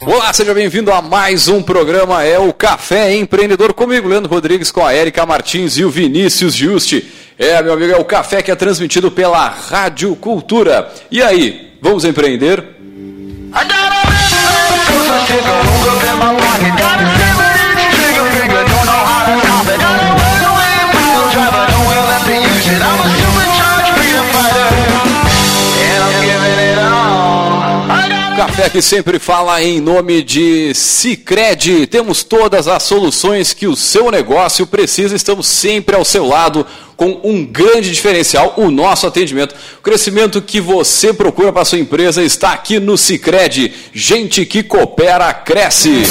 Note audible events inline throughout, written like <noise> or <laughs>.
Olá, seja bem-vindo a mais um programa, é o Café Empreendedor comigo, Leandro Rodrigues, com a Erika Martins e o Vinícius Juste. É, meu amigo, é o café que é transmitido pela Rádio Cultura. E aí, vamos empreender? Café que sempre fala em nome de Cicred. Temos todas as soluções que o seu negócio precisa. Estamos sempre ao seu lado com um grande diferencial, o nosso atendimento. O crescimento que você procura para sua empresa está aqui no Cicred. Gente que coopera, cresce.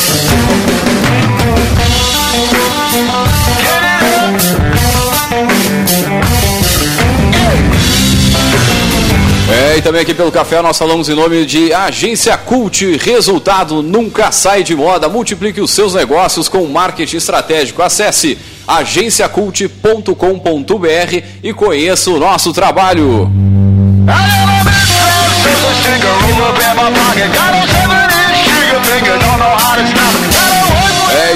É, e também aqui pelo café nós falamos em nome de Agência Cult. Resultado nunca sai de moda. Multiplique os seus negócios com marketing estratégico. Acesse agenciacult.com.br e conheça o nosso trabalho. É,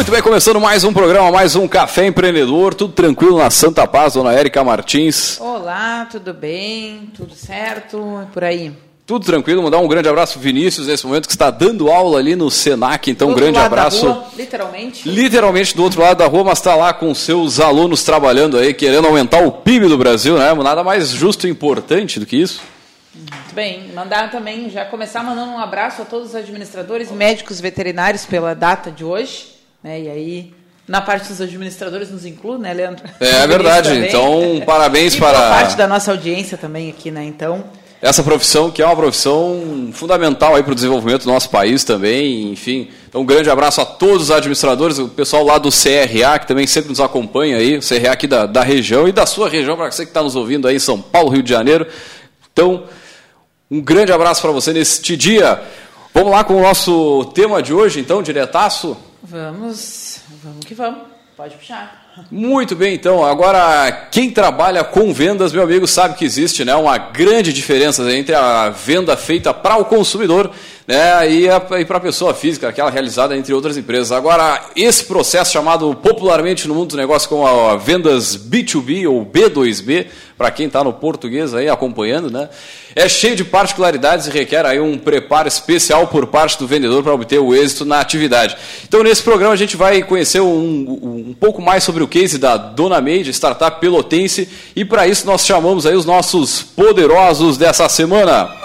Muito bem, começando mais um programa, mais um Café Empreendedor, tudo tranquilo na Santa Paz, dona Érica Martins. Olá, tudo bem? Tudo certo? Por aí? Tudo tranquilo, mandar um grande abraço pro Vinícius nesse momento que está dando aula ali no Senac, então um grande abraço. Rua, literalmente? Literalmente do outro lado da rua, mas está lá com seus alunos trabalhando aí, querendo aumentar o PIB do Brasil, né? Nada mais justo e importante do que isso. Muito bem, mandar também, já começar mandando um abraço a todos os administradores, médicos, veterinários pela data de hoje. Né? E aí, na parte dos administradores nos inclui, né, Leandro? É, é verdade. <laughs> Então, parabéns e para parte da nossa audiência também aqui, né? Então, essa profissão que é uma profissão fundamental aí para o desenvolvimento do nosso país também, enfim. Então, um grande abraço a todos os administradores, o pessoal lá do CRA, que também sempre nos acompanha aí, o CRA aqui da, da região e da sua região, para você que está nos ouvindo aí em São Paulo, Rio de Janeiro. Então, um grande abraço para você neste dia. Vamos lá com o nosso tema de hoje, então, diretaço? Vamos, vamos que vamos. Pode puxar. Muito bem, então. Agora, quem trabalha com vendas, meu amigo, sabe que existe né, uma grande diferença entre a venda feita para o consumidor né, e, para a pessoa física, aquela realizada entre outras empresas. Agora, esse processo chamado popularmente no mundo do negócio como a vendas B2B ou B2B, para quem está no português aí acompanhando, né, é cheio de particularidades e requer aí um preparo especial por parte do vendedor para obter o êxito na atividade. Então, nesse programa, a gente vai conhecer um, um pouco mais sobre o case da Dona Made, startup pelotense, e para isso nós chamamos aí os nossos poderosos dessa semana.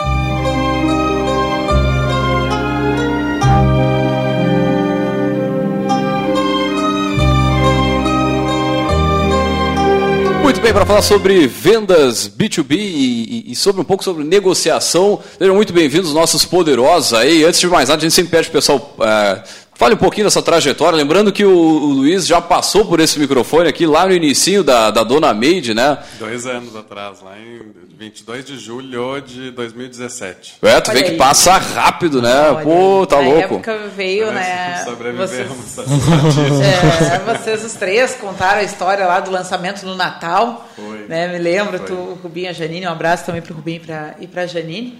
Bem, para falar sobre vendas B2B e, e, sobre um pouco sobre negociação, sejam muito bem-vindos nossos poderosos aí. Antes de mais nada, a gente sempre pede o pessoal é, Fale um pouquinho dessa trajetória, lembrando que o, o, Luiz já passou por esse microfone aqui lá no início da, da Dona Made, né? Dois anos atrás, lá em 22 de julho de 2017. É, tu vê que passa rápido, né? Olha, Pô, tá na louco. época veio, né? Sobrevivemos. Vocês, <laughs> é, vocês os três contaram a história lá do lançamento no Natal. Foi. Né? Me lembro, Foi. tu, o Rubinho e a Janine, um abraço também para o Rubinho pra, e para a Janine.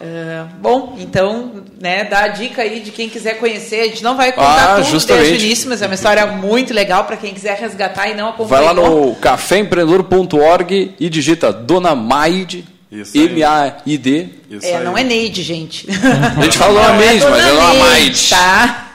Uh, bom, então, né, dá a dica aí de quem quiser conhecer. A gente não vai contar Ah, tudo justamente. desde o início, mas é uma história muito legal para quem quiser resgatar e não Vai acompanhar. lá no caféempreendedor.org e digita Dona Maide. M-A-I-D. Isso É, aí. não é Neide, gente. A gente fala <laughs> Dona Maide, mas é Dona Maide. Tá?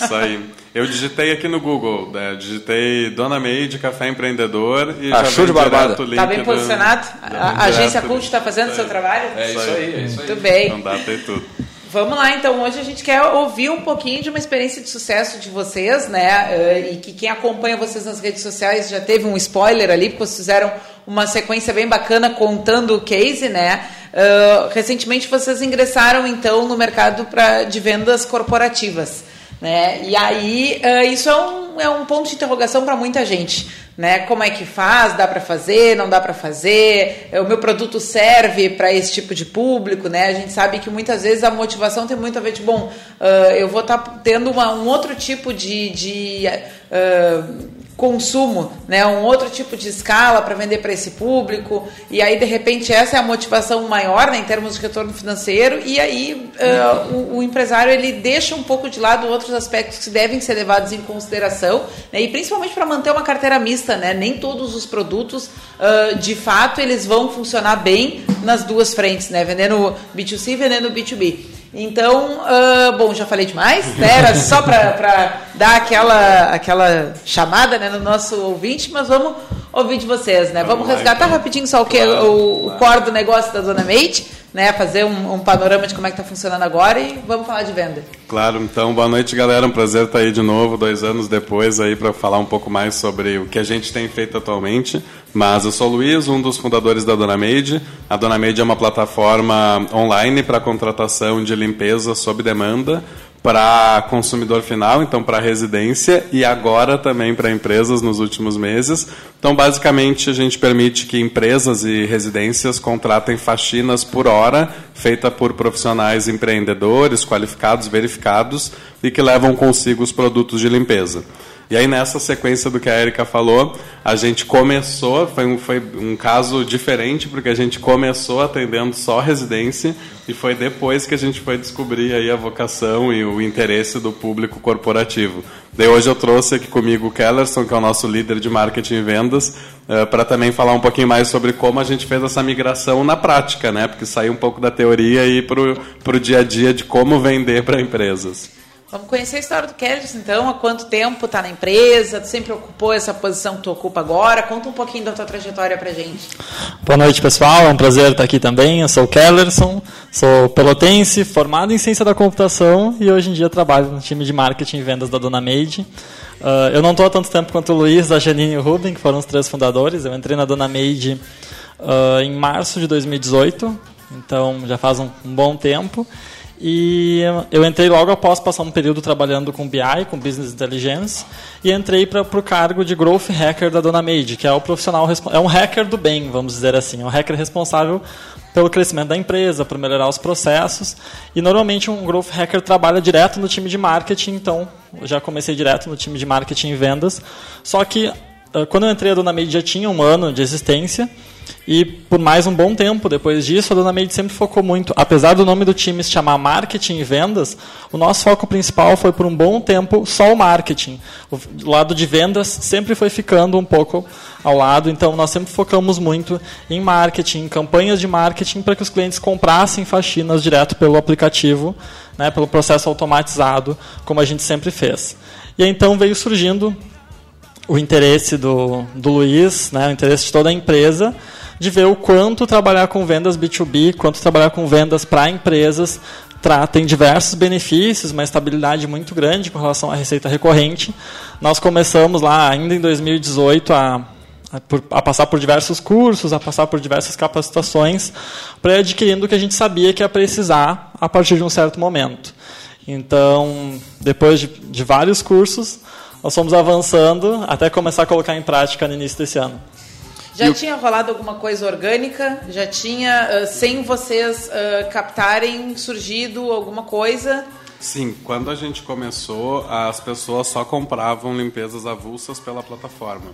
Isso aí. Eu digitei aqui no Google, né, digitei Dona Meide, Café Empreendedor e Ah, já show vem de barbada. o link Tá bem do- posicionado? já A, agência Cult está fazendo o seu trabalho? É isso aí, é isso aí. Muito bem. Então data e tudo. Vamos lá, então. Hoje a gente quer ouvir um pouquinho de uma experiência de sucesso de vocês, né? E que quem acompanha vocês nas redes sociais já teve um spoiler ali, porque vocês fizeram uma sequência bem bacana contando o case, né? Uh, recentemente vocês ingressaram, então, no mercado pra, de vendas corporativas. Né? E aí, uh, isso é um, é um ponto de interrogação para muita gente. Né? Como é que faz? Dá para fazer? Não dá para fazer? O meu produto serve para esse tipo de público? Né? A gente sabe que muitas vezes a motivação tem muito a ver de, bom, uh, eu vou estar tá tendo uma, um outro tipo de, de uh, consumo, né, um outro tipo de escala para vender para esse público, e aí de repente essa é a motivação maior né, em termos de retorno financeiro, e aí uh, o, o, empresário ele deixa um pouco de lado outros aspectos que devem ser levados em consideração, né, e principalmente para manter uma carteira mista, né, nem todos os produtos uh, de fato eles vão funcionar bem nas duas frentes, né, vendendo B2C e vendendo B2B. Então, uh, bom, já falei demais, né? Era só para dar aquela, aquela chamada né, no nosso ouvinte, mas vamos ouvir de vocês, né? Vamos, vamos resgatar então. rapidinho só o que claro, o, claro. o core do negócio da Dona Mate, né? Fazer um, um panorama de como é que está funcionando agora e vamos falar de venda. Claro, então boa noite, galera. Um prazer estar aí de novo, dois anos depois aí para falar um pouco mais sobre o que a gente tem feito atualmente. Mas eu sou o Luiz, um dos fundadores da Dona Made. A Dona Made é uma plataforma online para contratação de limpeza sob demanda para consumidor final, então para residência e agora também para empresas nos últimos meses. Então, basicamente, a gente permite que empresas e residências contratem faxinas por hora, feita por profissionais empreendedores, qualificados, verificados e que levam consigo os produtos de limpeza. E aí, nessa sequência do que a Erika falou, a gente começou, foi um, foi um caso diferente, porque a gente começou atendendo só residência, e foi depois que a gente foi descobrir aí a vocação e o interesse do público corporativo. Daí hoje eu trouxe aqui comigo o Kellerson, que é o nosso líder de marketing e vendas, eh, para também falar um pouquinho mais sobre como a gente fez essa migração na prática, né? Porque saiu um pouco da teoria e para o dia a dia de como vender para empresas. Vamos conhecer a história do Kelly, então, há quanto tempo está na empresa, tu sempre ocupou essa posição que tu ocupa agora, conta um pouquinho da tua trajetória para gente. Boa noite, pessoal, é um prazer estar aqui também, eu sou o Kellerson, sou pelotense, formado em ciência da computação e hoje em dia trabalho no time de marketing e vendas da Dona Made. Uh, eu não estou há tanto tempo quanto o Luiz, a Janine e o Ruben, que foram os três fundadores, eu entrei na Dona Made uh, em março de 2018, então já faz um, um bom tempo. E eu entrei logo após passar um período trabalhando com BI, com Business Intelligence, e entrei para o cargo de Growth Hacker da Dona Made, que é o profissional, é um hacker do bem, vamos dizer assim, é um hacker responsável pelo crescimento da empresa, por melhorar os processos. E normalmente um Growth Hacker trabalha direto no time de marketing, então já comecei direto no time de marketing e vendas. Só que quando eu entrei a Dona Made já tinha um ano de existência, e por mais um bom tempo depois disso, a Dona Meide sempre focou muito, apesar do nome do time se chamar marketing e vendas, o nosso foco principal foi por um bom tempo só o marketing. O lado de vendas sempre foi ficando um pouco ao lado, então nós sempre focamos muito em marketing, em campanhas de marketing para que os clientes comprassem faxinas direto pelo aplicativo, né, pelo processo automatizado, como a gente sempre fez. E então veio surgindo o interesse do, do Luiz, né, o interesse de toda a empresa, de ver o quanto trabalhar com vendas B2B, quanto trabalhar com vendas para empresas tem diversos benefícios, uma estabilidade muito grande com relação à receita recorrente. Nós começamos lá ainda em 2018 a, a, a passar por diversos cursos, a passar por diversas capacitações, para ir adquirindo o que a gente sabia que ia precisar a partir de um certo momento. Então, depois de, de vários cursos, nós fomos avançando até começar a colocar em prática no início desse ano. Já tinha rolado alguma coisa orgânica? Já tinha, uh, sem vocês uh, captarem, surgido alguma coisa? Sim, quando a gente começou, as pessoas só compravam limpezas avulsas pela plataforma.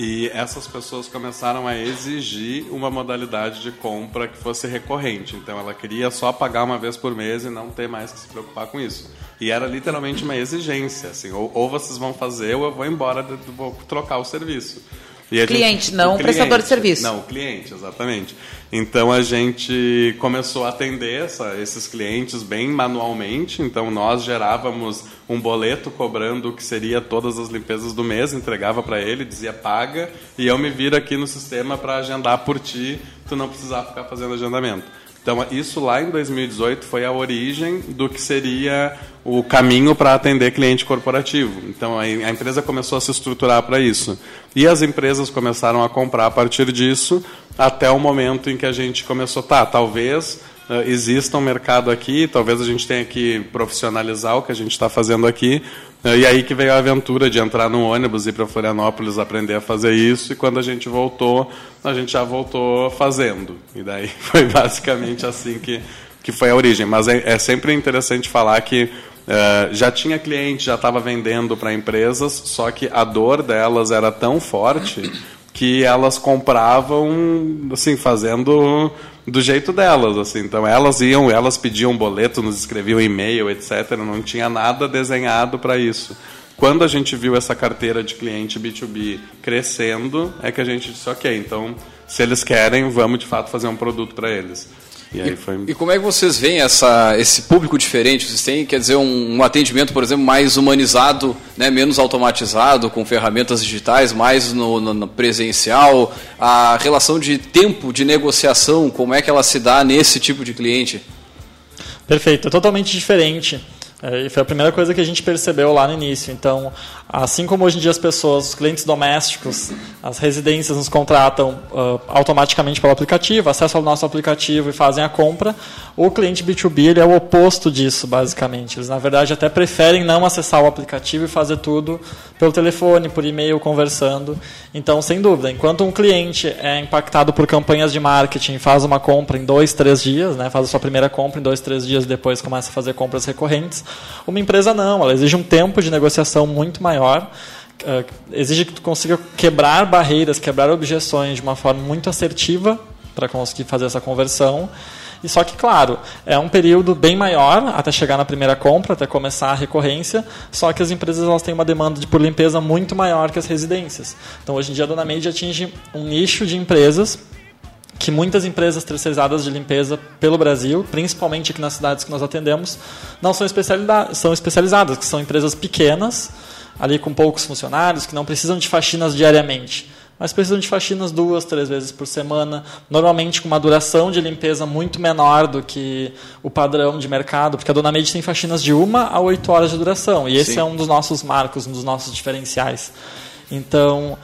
E essas pessoas começaram a exigir uma modalidade de compra que fosse recorrente. Então ela queria só pagar uma vez por mês e não ter mais que se preocupar com isso. E era literalmente uma exigência, assim, ou, ou vocês vão fazer ou eu vou embora, vou trocar o serviço. E cliente, gente, não o prestador de serviço. Não, o cliente, exatamente. Então a gente começou a atender essa, esses clientes bem manualmente. Então nós gerávamos um boleto cobrando o que seria todas as limpezas do mês, entregava para ele, dizia paga, e eu me viro aqui no sistema para agendar por ti, tu não precisava ficar fazendo agendamento. Então, isso lá em 2018 foi a origem do que seria o caminho para atender cliente corporativo. Então, a, empresa começou a se estruturar para isso. E as empresas começaram a comprar a partir disso, até o momento em que a gente começou, tá, talvez uh, exista um mercado aqui, talvez a gente tenha que profissionalizar o que a gente está fazendo aqui. Uh, e aí que veio a aventura de entrar no ônibus e ir para Florianópolis aprender a fazer isso. E quando a gente voltou, a gente já voltou fazendo. E daí <laughs> foi basicamente assim que, que foi a origem. Mas é, é sempre interessante falar que uh, já tinha cliente, já estava vendendo para empresas, só que a dor delas era tão forte que elas compravam, assim, fazendo do jeito delas, assim. Então elas iam, elas pediam boleto, nos escreviam e-mail, etc. Não tinha nada desenhado para isso. Quando a gente viu essa carteira de cliente B2B crescendo, é que a gente disse, ok, então se eles querem, vamos de fato fazer um produto para eles. E, e, foi... e, como é que vocês veem essa, esse público diferente? Vocês têm, quer dizer, um, um, atendimento, por exemplo, mais humanizado, né, menos automatizado, com ferramentas digitais, mais no, no, no, presencial? A relação de tempo de negociação, como é que ela se dá nesse tipo de cliente? Perfeito, é totalmente diferente. É, e foi a primeira coisa que a gente percebeu lá no início. Então, assim como hoje em dia as pessoas, os clientes domésticos, as residências nos contratam uh, automaticamente pelo aplicativo, acessam ao nosso aplicativo e fazem a compra, o cliente B2B ele é o oposto disso, basicamente. Eles, na verdade, até preferem não acessar o aplicativo e fazer tudo pelo telefone, por e-mail, conversando. Então, sem dúvida, enquanto um cliente é impactado por campanhas de marketing, faz uma compra em dois, três dias, né, faz a sua primeira compra em dois, três dias e depois começa a fazer compras recorrentes, uma empresa não, ela exige um tempo de negociação muito maior, uh, exige que tu consiga quebrar barreiras, quebrar objeções de uma forma muito assertiva para conseguir fazer essa conversão. E só que, claro, é um período bem maior até chegar na primeira compra, até começar a recorrência, só que as empresas elas têm uma demanda de, por limpeza muito maior que as residências. Então, hoje em dia, a Dona Meide atinge um nicho de empresas que muitas empresas terceirizadas de limpeza pelo Brasil, principalmente aqui nas cidades que nós atendemos, não são, são especializadas, que são empresas pequenas, ali com poucos funcionários, que não precisam de faxinas diariamente, mas precisam de faxinas duas, três vezes por semana, normalmente com uma duração de limpeza muito menor do que o padrão de mercado, porque a Dona Meide tem faxinas de uma a oito horas de duração, e esse Sim. é um dos nossos marcos, um dos nossos diferenciais. Então,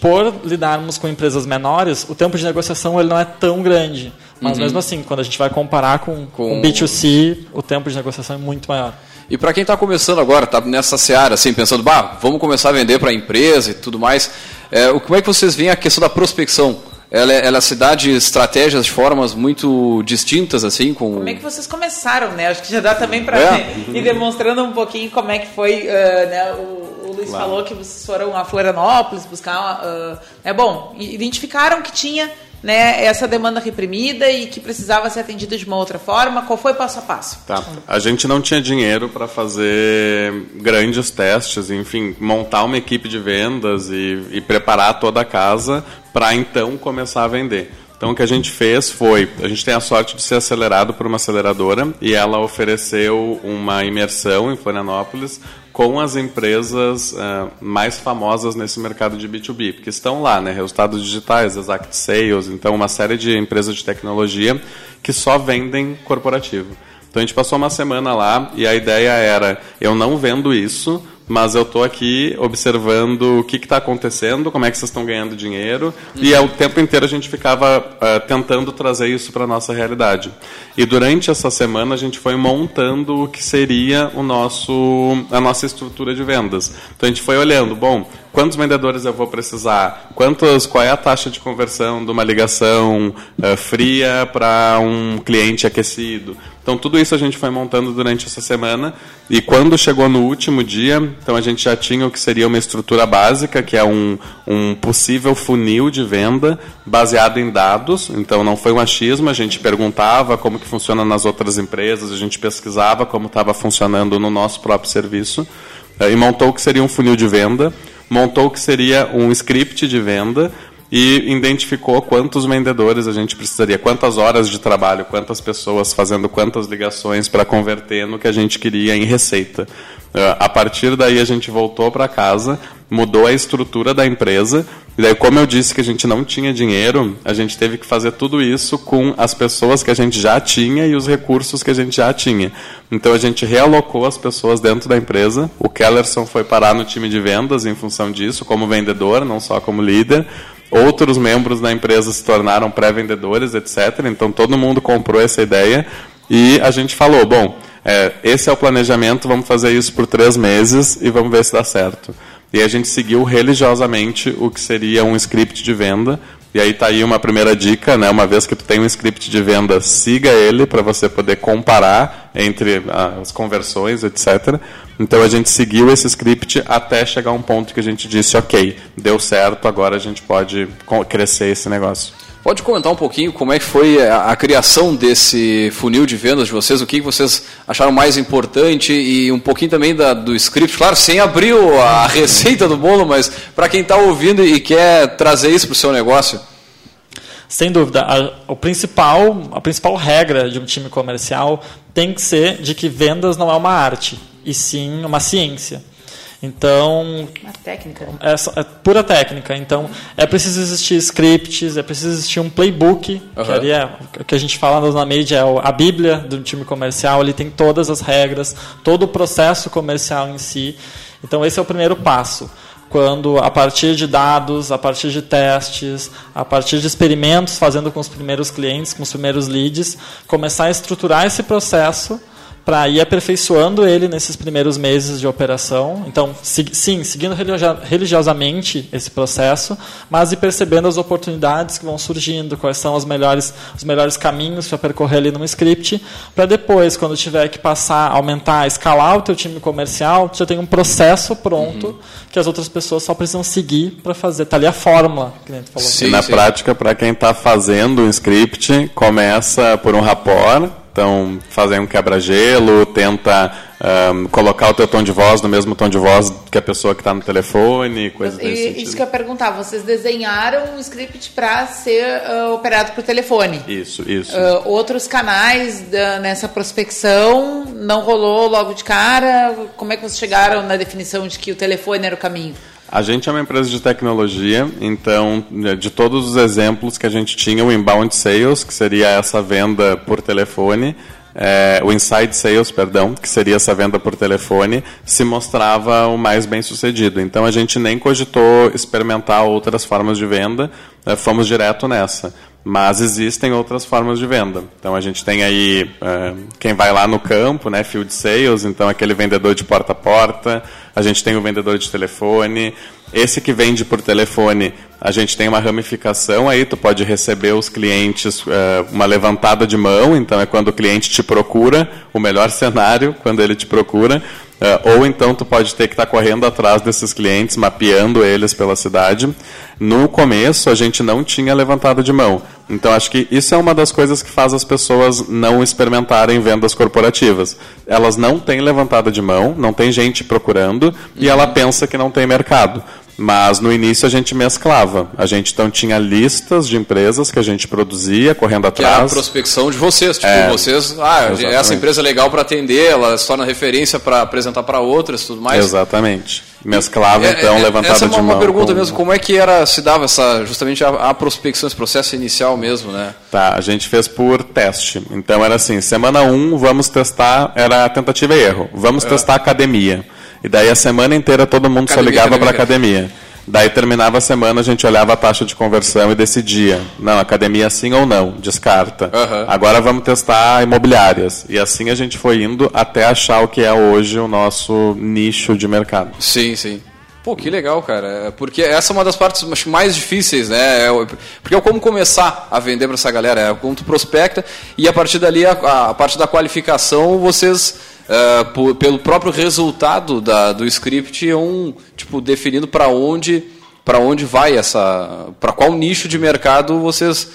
por lidarmos com empresas menores, o tempo de negociação ele não é tão grande. Mas uhum. mesmo assim, quando a gente vai comparar com, com... B2C, o tempo de negociação é muito maior. E para quem está começando agora, está nessa seara, assim, pensando, bah, vamos começar a vender para a empresa e tudo mais, é, como é que vocês veem a questão da prospecção? Ela, ela se dá de estratégias, de formas muito distintas, assim, com... Como é que vocês começaram, né? Acho que já dá também para é. <laughs> ir demonstrando um pouquinho como é que foi, uh, né, o Luiz claro. falou que vocês foram a Florianópolis buscar. Uh, é bom, identificaram que tinha né, essa demanda reprimida e que precisava ser atendida de uma outra forma. Qual foi passo a passo? Tá. A gente não tinha dinheiro para fazer grandes testes, enfim, montar uma equipe de vendas e, e preparar toda a casa para então começar a vender. Então o que a gente fez foi, a gente tem a sorte de ser acelerado por uma aceleradora e ela ofereceu uma imersão em Florianópolis com as empresas uh, mais famosas nesse mercado de B2B, porque estão lá, né, resultados digitais, Exact Sales, então uma série de empresas de tecnologia que só vendem corporativo. Então a gente passou uma semana lá e a ideia era, eu não vendo isso, mas eu estou aqui observando o que está acontecendo, como é que vocês estão ganhando dinheiro, uhum. e o tempo inteiro a gente ficava uh, tentando trazer isso para a nossa realidade. E durante essa semana a gente foi montando o que seria o nosso, a nossa estrutura de vendas. Então a gente foi olhando, bom, quantos vendedores eu vou precisar, quantos, qual é a taxa de conversão de uma ligação uh, fria para um cliente aquecido. Então tudo isso a gente foi montando durante essa semana e quando chegou no último dia, então a gente já tinha o que seria uma estrutura básica, que é um, um possível funil de venda baseado em dados. Então não foi um achismo, a gente perguntava como que funciona nas outras empresas, a gente pesquisava como estava funcionando no nosso próprio serviço eh, e montou o que seria um funil de venda, montou o que seria um script de venda e identificou quantos vendedores a gente precisaria, quantas horas de trabalho, quantas pessoas fazendo quantas ligações para converter no que a gente queria em receita. Uh, a partir daí a gente voltou para casa, mudou a estrutura da empresa, e daí como eu disse que a gente não tinha dinheiro, a gente teve que fazer tudo isso com as pessoas que a gente já tinha e os recursos que a gente já tinha. Então a gente realocou as pessoas dentro da empresa. O Kellerson foi parar no time de vendas em função disso, como vendedor, não só como líder. Outros membros da empresa se tornaram pré-vendedores, etc. Então todo mundo comprou essa ideia e a gente falou: bom, é, esse é o planejamento, vamos fazer isso por três meses e vamos ver se dá certo. E a gente seguiu religiosamente o que seria um script de venda. E aí está aí uma primeira dica, né? Uma vez que tu tem um script de venda, siga ele para você poder comparar entre ah, as conversões, etc. Então a gente seguiu esse script até chegar a um ponto que a gente disse, ok, deu certo, agora a gente pode crescer esse negócio. Pode comentar um pouquinho como é que foi a, a, criação desse funil de vendas de vocês, o que vocês acharam mais importante e um pouquinho também da, do script, claro, sem abrir a <laughs> receita do bolo, mas para quem está ouvindo e quer trazer isso para o seu negócio. Sem dúvida, a, o principal, a principal regra de um time comercial tem que ser de que vendas não é uma arte, e sim uma ciência. Então. Uma técnica. É, é, pura técnica. Então, é preciso existir scripts, é preciso existir um playbook, uhum. que ali é o que a gente fala na mídia, é a Bíblia do time comercial, ele tem todas as regras, todo o processo comercial em si. Então, esse é o primeiro passo. Quando, a partir de dados, a partir de testes, a partir de experimentos, fazendo com os primeiros clientes, com os primeiros leads, começar a estruturar esse processo para ir aperfeiçoando ele nesses primeiros meses de operação. Então, sim, seguindo religiosamente esse processo, mas ir percebendo as oportunidades que vão surgindo, quais são os melhores, os melhores caminhos para percorrer ali num script, para depois, quando tiver que passar, aumentar, escalar o teu time comercial, já tem um processo pronto uhum. que as outras pessoas só precisam seguir para fazer. Está ali a fórmula que a gente falou. Sim, na sim. prática, para quem está fazendo um script, começa por um rapport, então, fazer um quebra-gelo, tenta um, colocar o teu tom de voz no mesmo tom de voz que a pessoa que está no telefone, coisas desse sentido. Isso que eu ia perguntar, vocês desenharam um script para ser uh, operado por telefone? Isso, isso. Uh, outros canais da, nessa prospecção não rolou logo de cara? Como é que vocês chegaram na definição de que o telefone era o caminho? A gente é uma empresa de tecnologia, então, de todos os exemplos que a gente tinha, o inbound sales, que seria essa venda por telefone, é, o inside sales, perdão, que seria essa venda por telefone, se mostrava o mais bem sucedido. Então a gente nem cogitou experimentar outras formas de venda, é, fomos direto nessa. Mas existem outras formas de venda. Então a gente tem aí é, quem vai lá no campo, né, field sales, então aquele vendedor de porta a porta. A gente tem o vendedor de telefone. Esse que vende por telefone, a gente tem uma ramificação aí. Tu pode receber os clientes é, uma levantada de mão. Então é quando o cliente te procura, o melhor <laughs> cenário quando ele te procura. Uh, ou então tu pode ter que estar tá correndo atrás desses clientes, mapeando eles pela cidade. No começo a gente não tinha levantado de mão. Então acho que isso é uma das coisas que faz as pessoas não experimentarem vendas corporativas. Elas não têm levantada de mão, não tem gente procurando uhum. e ela pensa que não tem mercado. Mas no início a gente mesclava. A gente então tinha listas de empresas que a gente produzia, correndo atrás. Que é a prospecção de vocês. Tipo, é, vocês, ah, exatamente. essa empresa é legal para atender, ela se torna referência para apresentar para outras tudo mais. Exatamente. Mesclava, é, então, é, levantada essa é uma, de mão. uma pergunta com... mesmo, como é que era, se dava essa, justamente a, a, prospecção, esse processo inicial mesmo, né? Tá, a gente fez por teste. Então era assim, semana 1, um, vamos testar, era tentativa e erro. Vamos é. testar academia. E daí a semana inteira todo mundo academia, só ligava para academia. Daí terminava a semana, a gente olhava a taxa de conversão e decidia. Não, academia sim ou não, descarta. Uhum. Agora vamos testar imobiliárias. E assim a gente foi indo até achar o que é hoje o nosso nicho de mercado. Sim, sim. Pô, que legal, cara. Porque essa é uma das partes mais difíceis, né? É porque é como começar a vender para essa galera. É como tu prospecta e a partir dali, a, a parte da qualificação, vocês uh, por, pelo próprio resultado da, do script, é um tipo definindo para onde para onde vai essa, para qual nicho de mercado vocês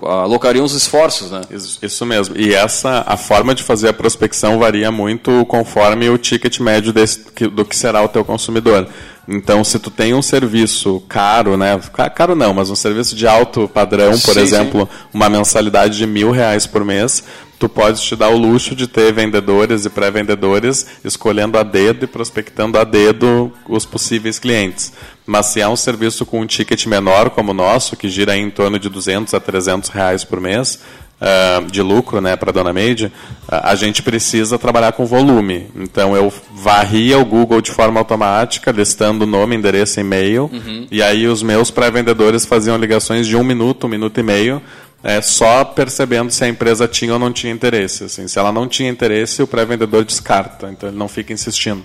alocariam os esforços, né? Isso, isso, mesmo. E essa a forma de fazer a prospecção varia muito conforme o ticket médio desse, do que será o teu consumidor. Então, se tu tem um serviço caro, né? Caro não, mas um serviço de alto padrão, por Sim, exemplo, uma mensalidade de mil reais por mês, tu podes te dar o luxo de ter vendedores e pré-vendedores escolhendo a dedo e prospectando a dedo os possíveis clientes. Mas se é um serviço com um ticket menor como o nosso, que gira em torno de 200 a 300 reais por mês, uh, de lucro né, para a Dona Made, a gente precisa trabalhar com volume. Então eu varria o Google de forma automática, listando nome, endereço e e-mail, uhum. e aí os meus pré-vendedores faziam ligações de um minuto, um minuto e meio, é, só percebendo se a empresa tinha ou não tinha interesse. Assim, se ela não tinha interesse, o pré-vendedor descarta, então ele não fica insistindo.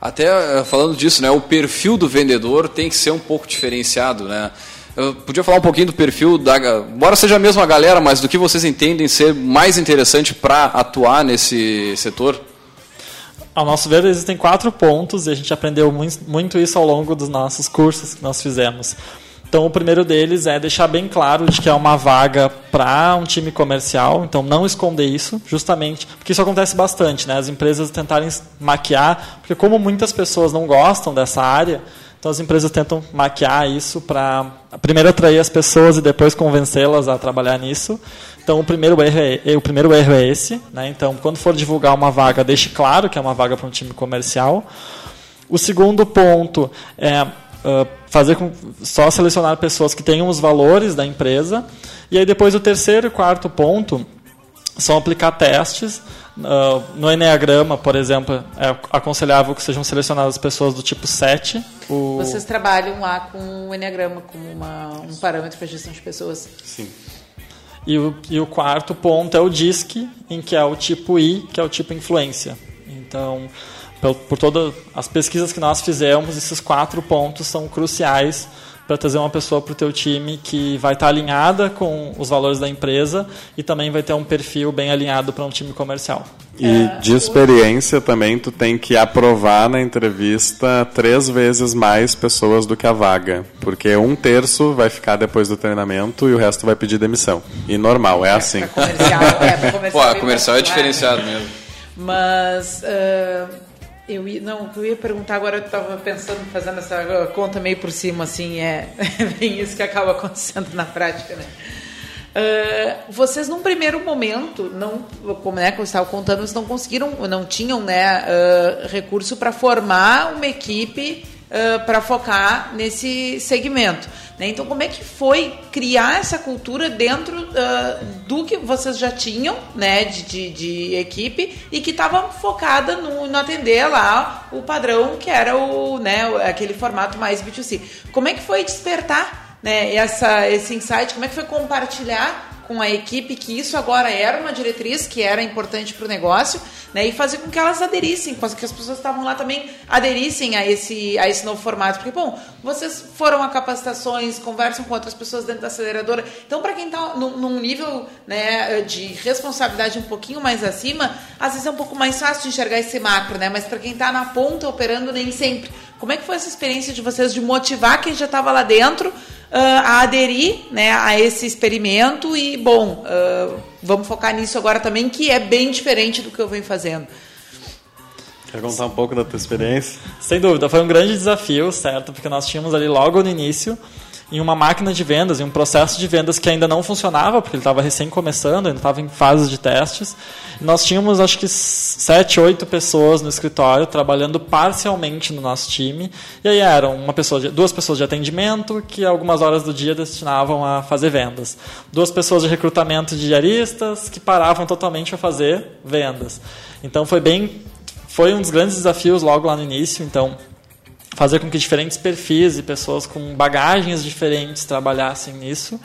Até eh, falando disso, né, o perfil do vendedor tem que ser um pouco diferenciado, né? Eu podia falar um pouquinho do perfil da, embora seja a mesma galera, mas do que vocês entendem ser mais interessante para atuar nesse setor? Ao nosso ver, existem quatro pontos e a gente aprendeu muito isso ao longo dos nossos cursos que nós fizemos. Então, o primeiro deles é deixar bem claro de que é uma vaga para um time comercial, então não esconder isso, justamente, porque isso acontece bastante, né? As empresas tentarem maquiar, porque como muitas pessoas não gostam dessa área, então as empresas tentam maquiar isso para primeiro atrair as pessoas e depois convencê-las a trabalhar nisso. Então o primeiro erro é, o primeiro erro é esse, né? Então quando for divulgar uma vaga, deixe claro que é uma vaga para um time comercial. O segundo ponto é uh, fazer com só selecionar pessoas que tenham os valores da empresa. E aí depois o terceiro e quarto ponto são aplicar testes. Uh, no Enneagrama, por exemplo, é aconselhável que sejam selecionadas pessoas do tipo 7. O... Vocês trabalham lá com o Enneagrama como uma, um parâmetro para gestão de pessoas? Sim. E o, e o quarto ponto é o DISC, em que é o tipo I, que é o tipo influência. Então, por, por todas as pesquisas que nós fizemos, esses quatro pontos são cruciais para trazer uma pessoa para o teu time que vai estar tá alinhada com os valores da empresa e também vai ter um perfil bem alinhado para um time comercial. E é, de experiência também tu tem que aprovar na entrevista três vezes mais pessoas do que a vaga, porque um terço vai ficar depois do treinamento e o resto vai pedir demissão. E normal, é, é assim. Comercial, é, <laughs> comercial, Pô, a comercial é diferenciado mesmo. Mas uh eu ia, não, eu ia perguntar agora, eu estava pensando, fazendo essa conta meio por cima, assim, é <laughs> bem isso que acaba acontecendo na prática, né? Uh, vocês num primeiro momento não como né como eu estava contando vocês não conseguiram não tinham né uh, recurso para formar uma equipe para focar nesse segmento né? Então, como é que foi criar essa cultura dentro uh, do que vocês já tinham né, de, de, de equipe e que estava focada no, no, atender lá o padrão que era o, né, aquele formato mais B2C? Como é que foi despertar né, essa, esse insight? Como é que foi compartilhar com a equipe que isso agora era uma diretriz que era importante para o negócio, né? E fazer com que elas aderissem, que as pessoas estavam lá também aderissem a esse, a esse novo formato. Porque, bom, vocês foram a capacitações, conversam com outras pessoas dentro da aceleradora. Então, para quem está num, num, nível né, de responsabilidade um pouquinho mais acima, às vezes é um pouco mais fácil de enxergar esse macro, né? Mas para quem está na ponta operando, nem sempre. Como é que foi essa experiência de vocês de motivar quem já estava lá dentro? uh, a aderir né, a esse experimento e, bom, uh, vamos focar nisso agora também, que é bem diferente do que eu venho fazendo. Quer contar um pouco da tua experiência? Sem dúvida, foi um grande desafio, certo? Porque nós tínhamos ali logo no início em uma máquina de vendas, em um processo de vendas que ainda não funcionava, porque ele estava recém começando, ainda estava em fases de testes. Nós tínhamos, acho que, sete, oito pessoas no escritório trabalhando parcialmente no nosso time. E aí eram uma pessoa, duas pessoas de atendimento que algumas horas do dia destinavam a fazer vendas. Duas pessoas de recrutamento de diaristas que paravam totalmente para fazer vendas. Então foi bem, foi um dos grandes desafios logo lá no início. Então fazer com que diferentes perfis e pessoas com bagagens diferentes trabalhassem nisso.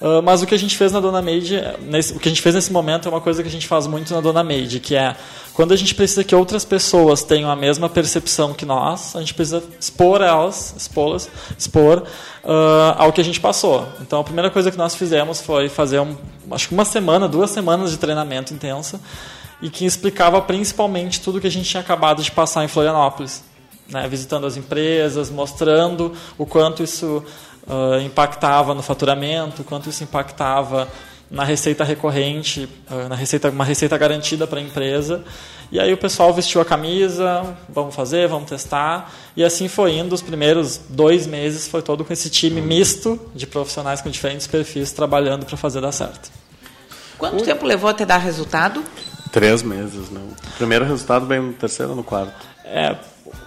Uh, mas o que a gente fez na Dona Made, nesse, o que a gente fez nesse momento é uma coisa que a gente faz muito na Dona Made, que é quando a gente precisa que outras pessoas tenham a mesma percepção que nós, a gente precisa expor elas, expô-las, expor uh, ao que a gente passou. Então a primeira coisa que nós fizemos foi fazer um, acho que uma semana, duas semanas de treinamento intensa e que explicava principalmente tudo que a gente tinha acabado de passar em Florianópolis né, visitando as empresas, mostrando o quanto isso uh, impactava no faturamento, o quanto isso impactava na receita recorrente, uh, na receita, uma receita garantida para a empresa. E aí o pessoal vestiu a camisa, vamos fazer, vamos testar. E assim foi indo. Os primeiros dois meses foi todo com esse time misto de profissionais com diferentes perfis trabalhando para fazer dar certo. Quanto tempo levou até dar resultado? Três meses, né? O primeiro resultado vem no terceiro ou no quarto? É,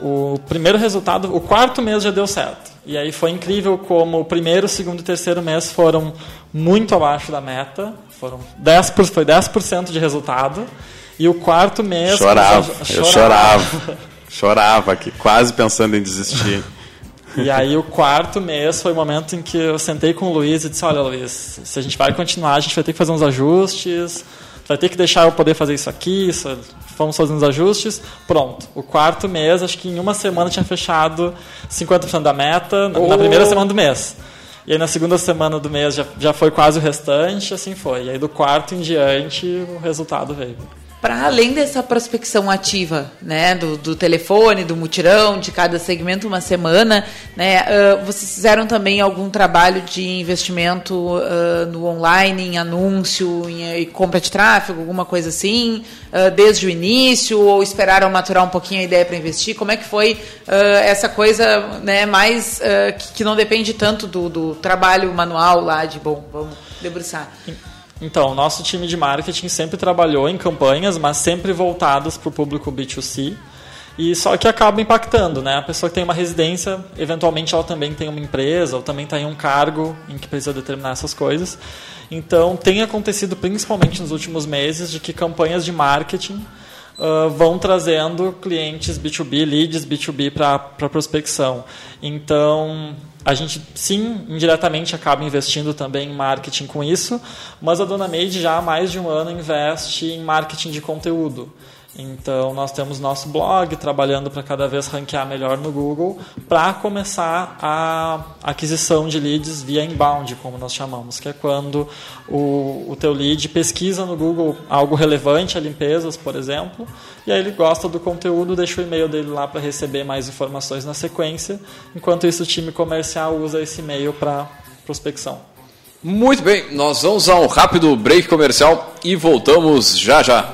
o primeiro resultado, o quarto mês já deu certo. E aí foi incrível como o primeiro, segundo e terceiro mês foram muito abaixo da meta. Foram 10, foi 10% de resultado. E o quarto mês. Chorava, eu chorava. <laughs> chorava aqui, quase pensando em desistir. E aí o quarto mês foi o momento em que eu sentei com o Luiz e disse, olha Luiz, se a gente vai continuar, a gente vai ter que fazer uns ajustes, vai ter que deixar eu poder fazer isso aqui, isso, fomos fazendo os ajustes, pronto. O quarto mês, acho que em uma semana tinha fechado 50% da meta, na, oh. na primeira semana do mês. E aí na segunda semana do mês já, já foi quase o restante, assim foi. E aí do quarto em diante o resultado veio para além dessa prospecção ativa, né, do, do, telefone, do mutirão, de cada segmento uma semana, né, uh, vocês fizeram também algum trabalho de investimento uh, no online, em anúncio, em, em, compra de tráfego, alguma coisa assim, uh, desde o início, ou esperaram maturar um pouquinho a ideia para investir? Como é que foi essa coisa, né, mais que, que, não depende tanto do, do trabalho manual lá de bom, vamos debruçar? Então, nosso time de marketing sempre trabalhou em campanhas, mas sempre voltadas para o público B2C. E só que acaba impactando, né? A pessoa que tem uma residência, eventualmente ela também tem uma empresa, ou também está em um cargo em que precisa determinar essas coisas. Então, tem acontecido principalmente nos últimos meses de que campanhas de marketing uh, vão trazendo clientes B2B, leads B2B para prospecção. Então, a gente, sim, indiretamente acaba investindo também em marketing com isso, mas a Dona Made já há mais de um ano investe em marketing de conteúdo. Então, nós temos nosso blog trabalhando para cada vez ranquear melhor no Google, para começar a aquisição de leads via inbound, como nós chamamos, que é quando o, o teu lead pesquisa no Google algo relevante a limpezas, por exemplo, e aí ele gosta do conteúdo, deixa o e-mail dele lá para receber mais informações na sequência. Enquanto isso, o time comercial usa esse e-mail para prospecção. Muito bem, nós vamos a um rápido break comercial e voltamos já já.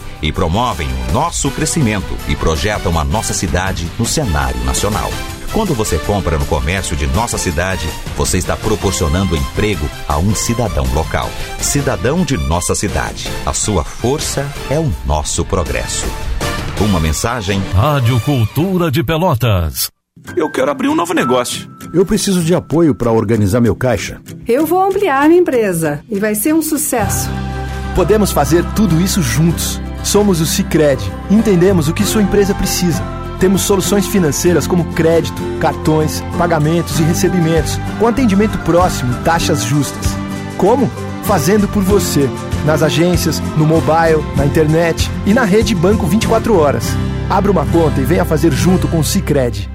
e promovem o nosso crescimento e projetam a nossa cidade no cenário nacional. Quando você compra no comércio de nossa cidade, você está proporcionando emprego a um cidadão local. Cidadão de nossa cidade. A sua força é o nosso progresso. Uma mensagem. Rádio Cultura de Pelotas. Eu quero abrir um novo negócio. Eu preciso de apoio para organizar meu caixa. Eu vou ampliar minha empresa e vai ser um sucesso. Podemos fazer tudo isso juntos. Somos o Cicred. Entendemos o que sua empresa precisa. Temos soluções financeiras como crédito, cartões, pagamentos e recebimentos, com atendimento próximo e taxas justas. Como? Fazendo por você. Nas agências, no mobile, na internet e na rede Banco 24 horas. Abra uma conta e venha fazer junto com o Cicred.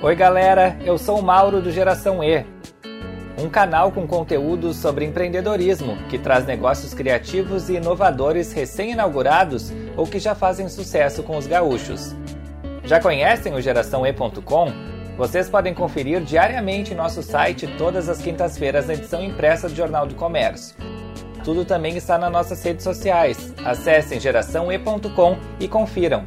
Oi, galera. Eu sou o Mauro do Geração E um canal com conteúdos sobre empreendedorismo que traz negócios criativos e inovadores recém-inaugurados ou que já fazem sucesso com os gaúchos. Já conhecem o GeraçãoE.com? Vocês podem conferir diariamente em nosso site todas as quintas-feiras na edição impressa do Jornal do Comércio. Tudo também está nas nossas redes sociais. Acessem geraçãoe.com e confiram.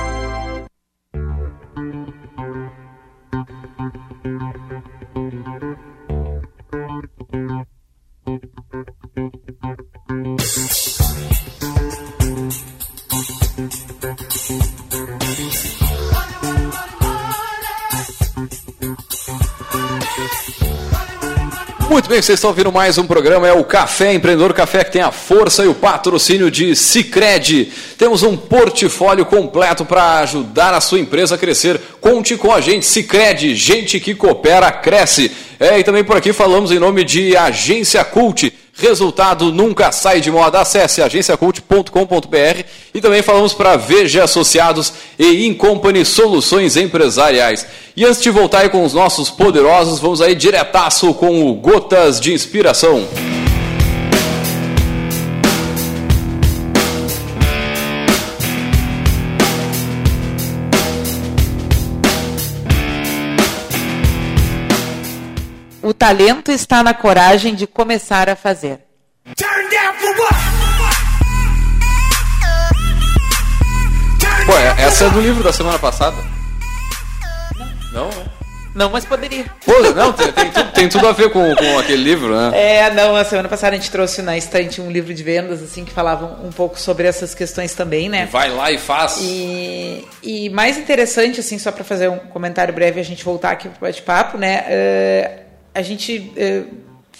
Bem, vocês estão ouvindo mais um programa, é o Café Empreendedor Café, que tem a força e o patrocínio de Cicred. Temos um portfólio completo para ajudar a sua empresa a crescer. Conte com a gente, Cicred, gente que coopera, cresce. É, e também por aqui falamos em nome de Agência Cult. Resultado nunca sai de moda. Acesse agenciacult.com.br e também falamos para VG Associados e Incompany Soluções Empresariais. E antes de voltar aí com os nossos poderosos, vamos aí diretaço com o Gotas de Inspiração. O talento está na coragem de começar a fazer. Pô, é- essa é do livro da semana passada. Não? Não, mas poderia. Pô, não, tem, tem tudo, tem tudo a ver com, com aquele livro, né? É, não, a semana passada a gente trouxe na estante um livro de vendas, assim, que falava um pouco sobre essas questões também, né? Vai lá e faz. E, e mais interessante, assim, só para fazer um comentário breve e a gente voltar aqui pro bate-papo, né? eh, a gente eh,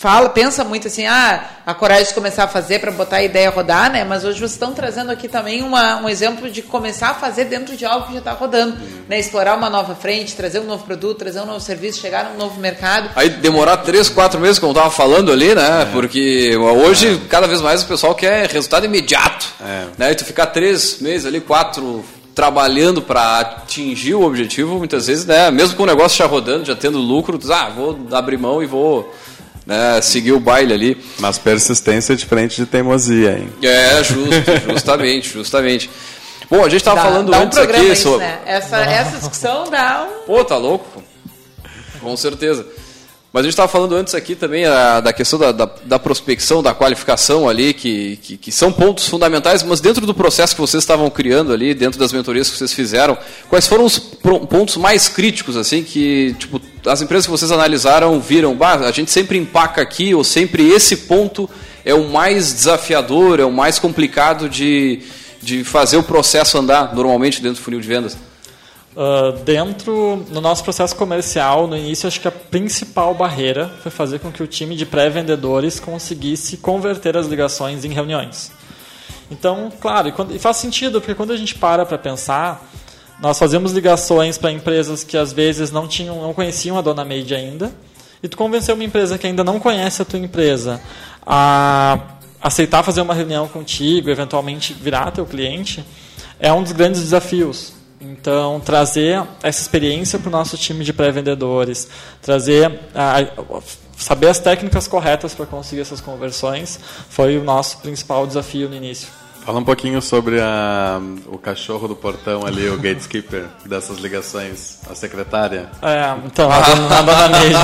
fala, pensa muito assim, ah, a coragem de começar a fazer para botar a ideia a rodar, né? Mas hoje vocês estão trazendo aqui também uma, um exemplo de começar a fazer dentro de algo que já está rodando, né? Explorar uma nova frente, trazer um novo produto, trazer um novo serviço, chegar num novo mercado. Aí demorar três, quatro meses, como eu tava falando ali, né? Porque hoje, cada vez mais, o pessoal quer resultado imediato. Né? E tu ficar três meses ali, quatro, trabalhando para atingir o objetivo, muitas vezes, né? Mesmo com o negócio já rodando, já tendo lucro, tu diz, ah, vou abrir mão e vou né, seguir o baile ali. Mas persistência é diferente de teimosia, hein? É, justo, <laughs> justamente, justamente. Bom, a gente tava Dá- falando dá um antes programa aqui isso, sobre... né? Essa, essa discussão dá um Pô, tá louco? Com certeza. Mas a gente estava falando antes aqui também a, da questão da, da, da prospecção, da qualificação ali, que, que, que são pontos fundamentais, mas dentro do processo que vocês estavam criando ali, dentro das mentorias que vocês fizeram, quais foram os pontos mais críticos, assim, que tipo, as empresas que vocês analisaram viram, bah, a gente sempre empaca aqui, ou sempre esse ponto é o mais desafiador, é o mais complicado de, de fazer o processo andar normalmente dentro do funil de vendas? Uh, dentro, no nosso processo comercial, no início, acho que a principal barreira foi fazer com que o time de pré-vendedores conseguisse converter as ligações em reuniões. Então, claro, e, quando- e faz sentido, porque quando a gente para para pensar, nós fazemos ligações para empresas que às vezes não tinham, não conheciam a dona Made ainda, e tu convencer uma empresa que ainda não conhece a tua empresa a aceitar fazer uma reunião contigo, eventualmente virar teu cliente, é um dos grandes desafios. Então, trazer essa experiência para o nosso time de pré-vendedores, trazer, a- saber as técnicas corretas para conseguir essas conversões, foi o nosso principal desafio no início. Fala um pouquinho sobre a, o cachorro do portão ali, o gatekeeper <laughs> dessas ligações, a secretária. É, então, a dona, a dona Neide.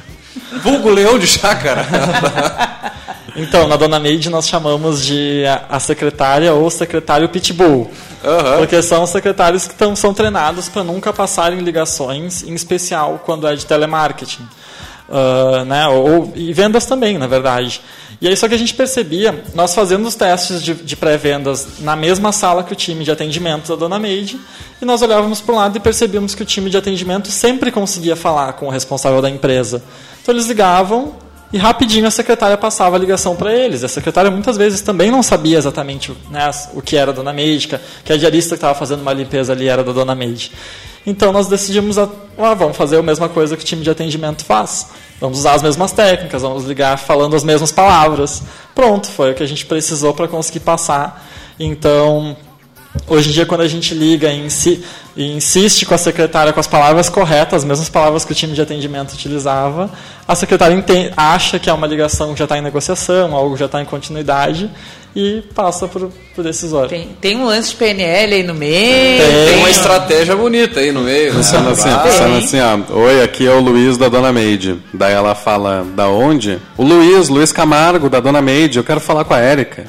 <laughs> Vulgo leão de chácara. <laughs> Então, na Dona Neide nós chamamos de a, a secretária ou secretário pitbull. Porque são secretários que tão, são treinados para nunca passarem ligações, em especial quando é de telemarketing. Ah, né? ou, e vendas também, na verdade. E aí só que a gente percebia, nós fazendo os testes de, de pré-vendas na mesma sala que o time de atendimento da Dona Maid, e nós olhávamos para um lado e percebíamos que o time de atendimento sempre conseguia falar com o responsável da empresa. Então eles ligavam e rapidinho a secretária passava a ligação para eles. A secretária muitas vezes também não sabia exatamente né, o que era a Dona Maid, que a diarista que estava fazendo uma limpeza ali era da Dona Maid. Então nós decidimos, ah, vamos fazer a mesma coisa que o time de atendimento faz. Vamos usar as mesmas técnicas, vamos ligar falando as mesmas palavras. Pronto, foi o que a gente precisou para conseguir passar. Então, hoje em dia, quando a gente liga e, insi e insiste com a secretária com as palavras corretas, as mesmas palavras que o time de atendimento utilizava, a secretária acha que é uma ligação que já está em negociação, algo que já está em continuidade e passa para o decisório. Tem, tem um lance de PNL aí no meio. Tem uma estratégia bonita aí no meio. né? Pensando assim, pensando assim, ó. Oi, aqui é o Luiz da Dona Maid. Daí ela fala, da onde? O Luiz, Luiz Camargo, da Dona Maid. Eu quero falar com a Érica.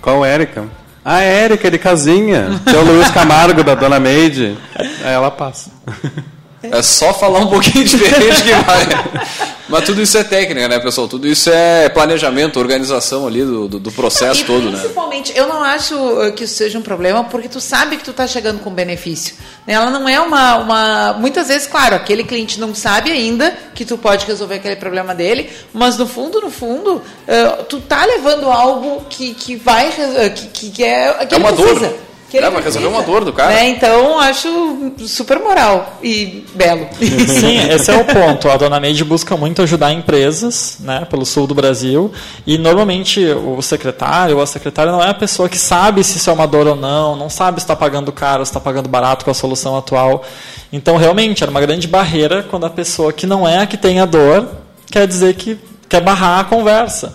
Qual Érica? A Érica de casinha. Que é o Luiz Camargo da Dona Maid. Aí ela passa. <laughs> É só falar um pouquinho <laughs> diferente que vai. Mas tudo isso é técnica, né, pessoal? Tudo isso é planejamento, organização ali do, do, do processo e todo, né? Principalmente, eu não acho uh, que isso seja um problema, porque tu sabe que tu está chegando com benefício. Né? Ela não é uma, uma. Muitas vezes, claro, aquele cliente não sabe ainda que tu pode resolver aquele problema dele, mas no fundo, no fundo, uh, tu tá levando algo que, que vai. Uh, que, que é. Que é uma precisa. dor. Que é, vai resolver uma dor do cara. Né? Então, acho super moral e belo. <laughs> Sim, esse é o ponto. A Dona Meide busca muito ajudar empresas né, pelo sul do Brasil. E, normalmente, o secretário ou a secretária não é a pessoa que sabe se isso é uma dor ou não, não sabe se está pagando caro, se está pagando barato com a solução atual. Então, realmente, era uma grande barreira quando a pessoa que não é a que tem a dor quer dizer que quer barrar a conversa.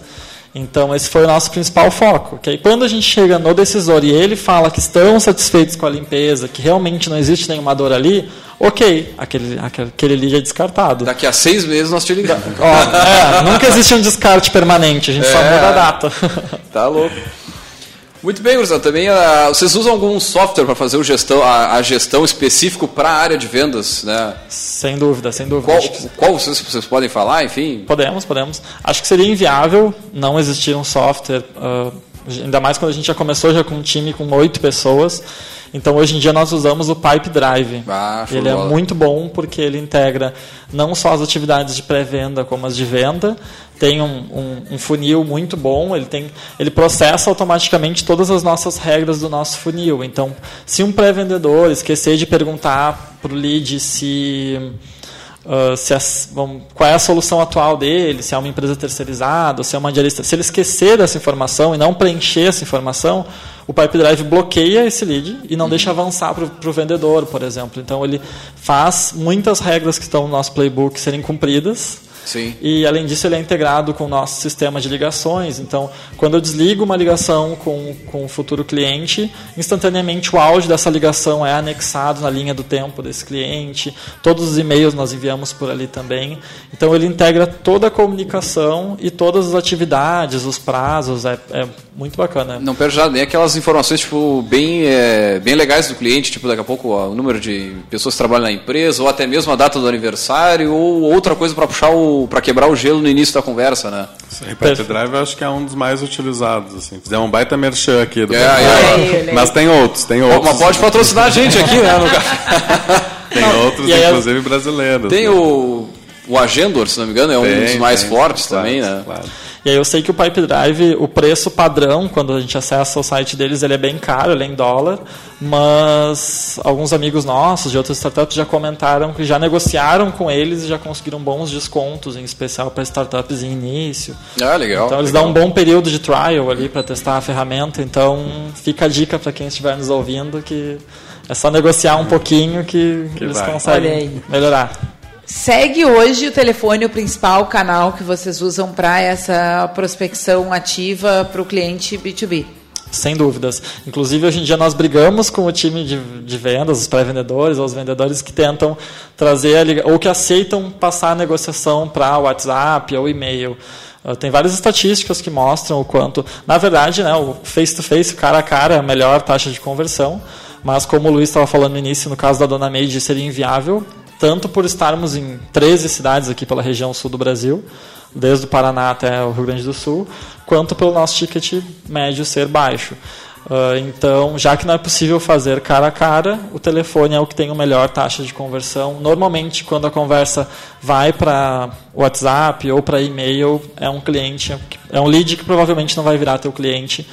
Então, esse foi o nosso principal foco. Que aí, quando a gente chega no decisor e ele fala que estão satisfeitos com a limpeza, que realmente não existe nenhuma dor ali, ok, aquele, aquele lead é descartado. Daqui a seis meses nós te ligamos. é, nunca existe um descarte permanente, a gente é, só muda a data. Tá louco. Muito bem, Gurizão. Também uh, vocês usam algum software para fazer o gestão, a, a gestão específico para a área de vendas, né? Sem dúvida, sem dúvida. Qual, qual vocês, vocês, podem falar, enfim? Podemos, podemos. Acho que seria inviável não existir um software, uh, ainda mais quando a gente já começou já com um time com oito pessoas. Então hoje em dia nós usamos o Pipe Drive. Ah, ele é muito bom porque ele integra não só as atividades de pré-venda como as de venda. Tem um, um, um, funil muito bom, ele, tem, ele processa automaticamente todas as nossas regras do nosso funil. Então, se um pré-vendedor esquecer de perguntar para o lead se Uh, se a, bom, qual é a solução atual dele, se é uma empresa terceirizada, se é uma diarista. Se ele esquecer dessa informação e não preencher essa informação, o Pipe Drive bloqueia esse lead e não uhum. deixa avançar para o vendedor, por exemplo. Então ele faz muitas regras que estão no nosso playbook serem cumpridas Sim. E além disso, ele é integrado com o nosso sistema de ligações. Então, quando eu desligo uma ligação com, com o futuro cliente, instantaneamente o áudio dessa ligação é anexado na linha do tempo desse cliente. Todos os e-mails nós enviamos por ali também. Então, ele integra toda a comunicação e todas as atividades, os prazos. É, é muito bacana. Não perde nada, nem aquelas informações tipo, bem, é, bem legais do cliente, tipo daqui a pouco ó, o número de pessoas que trabalham na empresa, ou até mesmo a data do aniversário, ou outra coisa para puxar o para quebrar o gelo no início da conversa, né? Sim, Pet Drive eu acho que é um dos mais utilizados, assim. Fizer um baita merchan aqui do é, é, Mas tem outros, tem outros. Mas pode patrocinar a gente aqui, né? <laughs> tem não, outros, inclusive brasileiros. Tem né? o, o Agendor, se não me engano, é um tem, dos mais tem, fortes claro, também, né? Claro. E aí eu sei que o Pipe Drive, o preço padrão, quando a gente acessa o site deles, ele é bem caro, ele é em dólar, mas alguns amigos nossos de outras startups já comentaram que já negociaram com eles e já conseguiram bons descontos, em especial para startups em início. Ah, legal. Então eles legal. dão um bom período de trial ali para testar a ferramenta, então fica a dica para quem estiver nos ouvindo que é só negociar um pouquinho que, que eles vai. conseguem melhorar. Segue hoje o telefone, o principal canal que vocês usam para essa prospecção ativa para o cliente B2B. Sem dúvidas. Inclusive, hoje em dia nós brigamos com o time de, de vendas, os pré-vendedores, ou os vendedores que tentam trazer, ou que aceitam passar a negociação para WhatsApp ou e-mail. Uh, tem várias estatísticas que mostram o quanto, na verdade, né, o face-to-face, -face, cara a cara, é a melhor taxa de conversão, mas como o Luiz estava falando no início, no caso da Dona Meide, seria inviável tanto por estarmos em 13 cidades aqui pela região sul do Brasil, desde o Paraná até o Rio Grande do Sul, quanto pelo nosso ticket médio ser baixo. Uh, então, já que não é possível fazer cara a cara, o telefone é o que tem a melhor taxa de conversão. Normalmente, quando a conversa vai para WhatsApp ou para e-mail, é um cliente, é um lead que provavelmente não vai virar teu cliente,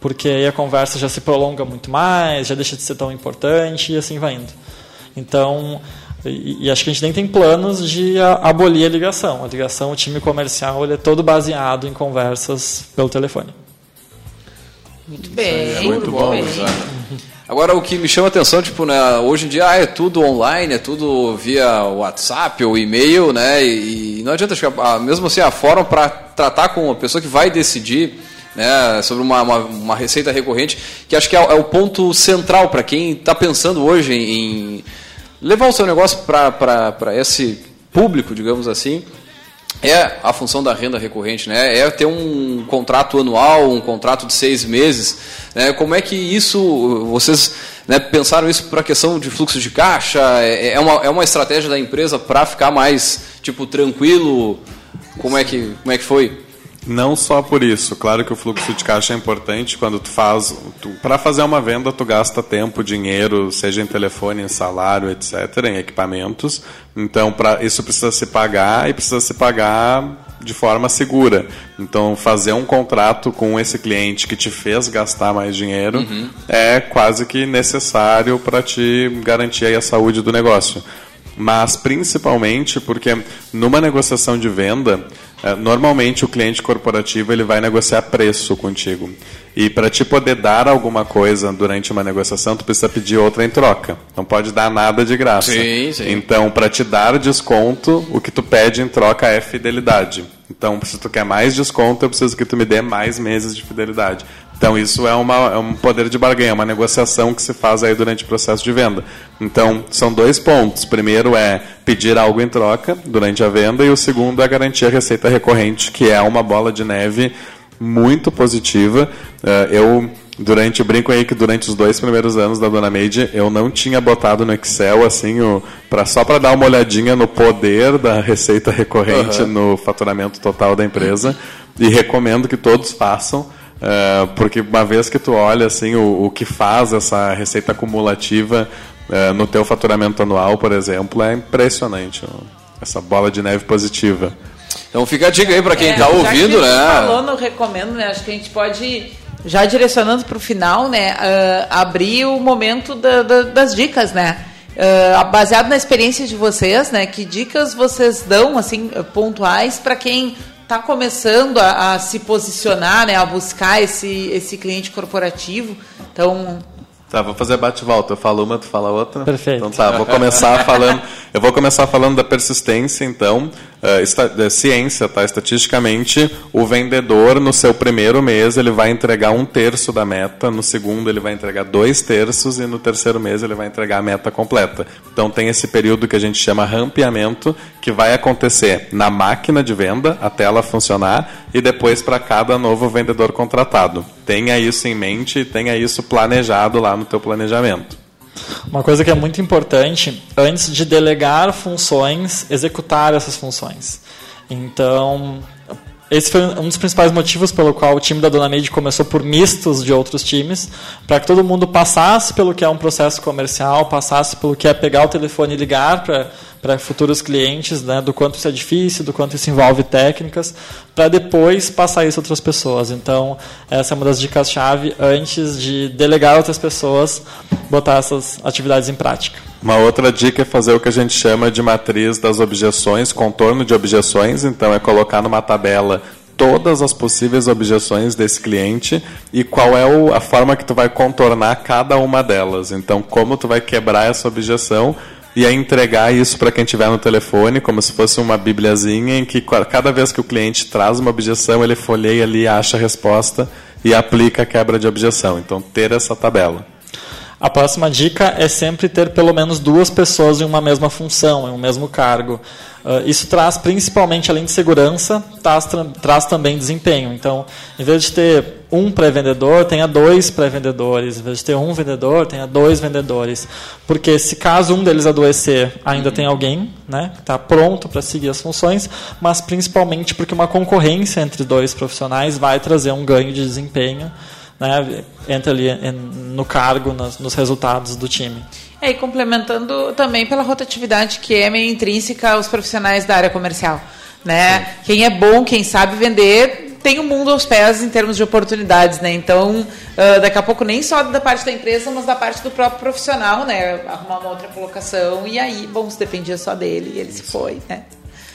porque aí a conversa já se prolonga muito mais, já deixa de ser tão importante e assim vai indo. Então, e, e, acho que a gente nem tem planos de abolir a ligação. A ligação, o time comercial, ele é todo baseado em conversas pelo telefone. Muito bem. É muito bom. Bem. Agora, o que me chama a atenção, tipo, né, hoje em dia ah, é tudo online, é tudo via WhatsApp ou e-mail, né? E, e não adianta, acho que a, mesmo assim, a forma para tratar com a pessoa que vai decidir né, sobre uma, uma, uma, receita recorrente, que acho que é, é o ponto central para quem está pensando hoje em, em levar o seu negócio para esse público, digamos assim, é a função da renda recorrente, né? É ter um contrato anual, um contrato de seis meses. Né? Como é que isso, vocês né, pensaram isso para a questão de fluxo de caixa? É, é, uma, é uma estratégia da empresa para ficar mais tipo tranquilo Como é que, como é que foi? Não só por isso, claro que o fluxo de caixa é importante quando tu faz, para fazer uma venda tu gasta tempo, dinheiro, seja em telefone, em salário, etc, em equipamentos. Então, para isso precisa se pagar e precisa se pagar de forma segura. Então, fazer um contrato com esse cliente que te fez gastar mais dinheiro uhum. é quase que necessário para te garantir a saúde do negócio. Mas principalmente porque numa negociação de venda, normalmente o cliente corporativo ele vai negociar preço contigo. E para te poder dar alguma coisa durante uma negociação, tu precisa pedir outra em troca. Não pode dar nada de graça. Sim, sim. Então, para te dar desconto, o que tu pede em troca é fidelidade. Então, se tu quer mais desconto, eu preciso que tu me dê mais meses de fidelidade. Então, isso é, uma, é um poder de barganha, uma negociação que se faz aí durante o processo de venda. Então, são dois pontos. Primeiro é pedir algo em troca durante a venda, e o segundo é garantir a receita recorrente, que é uma bola de neve muito positiva. Eh, eu durante brinco aí que durante os dois primeiros anos da Dona Made eu não tinha botado no Excel assim o para só para dar uma olhadinha no poder da receita recorrente uhum. no faturamento total da empresa e recomendo que todos façam uh, porque uma vez que tu olha assim o, o que faz essa receita acumulativa uh, no teu faturamento anual por exemplo é impressionante essa bola de neve positiva então fica a dica aí para quem está é, ouvindo, que né? Falou, não recomendo, né? Acho que a gente pode já direcionando para o final, né, uh, abrir o momento da, da, das dicas, né? Uh, baseado na experiência de vocês, né? Que dicas vocês dão, assim, pontuais para quem está começando a, a, se posicionar, né? A buscar esse, esse cliente corporativo. Então, Tá, vou fazer bate-volta. Eu falo uma, tu fala outra. Perfeito. Então tá, vou começar falando. Eu vou começar falando da persistência, então. Uh, esta, ciência, tá? Estatisticamente, o vendedor, no seu primeiro mês, ele vai entregar um terço da meta, no segundo, ele vai entregar dois terços, e no terceiro mês, ele vai entregar a meta completa. Então, tem esse período que a gente chama rampeamento, que vai acontecer na máquina de venda, até ela funcionar, e depois para cada novo vendedor contratado. Tenha isso em mente e tenha isso planejado lá no teu planejamento. Uma coisa que é muito importante, antes de delegar funções, executar essas funções. Então, esse foi um dos principais motivos pelo qual o time da Dona Made começou por mistos de outros times, para que todo mundo passasse pelo que é um processo comercial, passasse pelo que é pegar o telefone e ligar para futuros clientes, né, do quanto isso é difícil, do quanto isso envolve técnicas, para depois passar isso a outras pessoas. Então, essa é uma das dicas-chave antes de delegar outras pessoas, botar essas atividades em prática. Uma outra dica é fazer o que a gente chama de matriz das objeções, contorno de objeções, então é colocar numa tabela todas as possíveis objeções desse cliente e qual é o, a forma que tu vai contornar cada uma delas. Então, como tu vai quebrar essa objeção e a entregar isso para quem estiver no telefone, como se fosse uma bibliazinha em que cada vez que o cliente traz uma objeção, ele folheia ali, acha a resposta e aplica a quebra de objeção. Então, ter essa tabela. A próxima dica é sempre ter pelo menos duas pessoas em uma mesma função, em um mesmo cargo. Uh, isso traz principalmente, além de segurança, traz, traz também desempenho. Então, em vez de ter um pré-vendedor, tenha dois pré-vendedores. Em vez de ter um vendedor, tenha dois vendedores. Porque se caso um deles adoecer, ainda uhum. tem alguém né, que está pronto para seguir as funções, mas principalmente porque uma concorrência entre dois profissionais vai trazer um ganho de desempenho né, entra ali no cargo, nos, nos resultados do time. É, e complementando também pela rotatividade que é meio intrínseca aos profissionais da área comercial. Né? Quem é bom, quem sabe vender, tem o mundo aos pés em termos de oportunidades, né? Então, uh, daqui a pouco nem só da parte da empresa, mas da parte do próprio profissional, né? Arrumar uma outra colocação e aí, bom, se dependia só dele e ele se foi, né?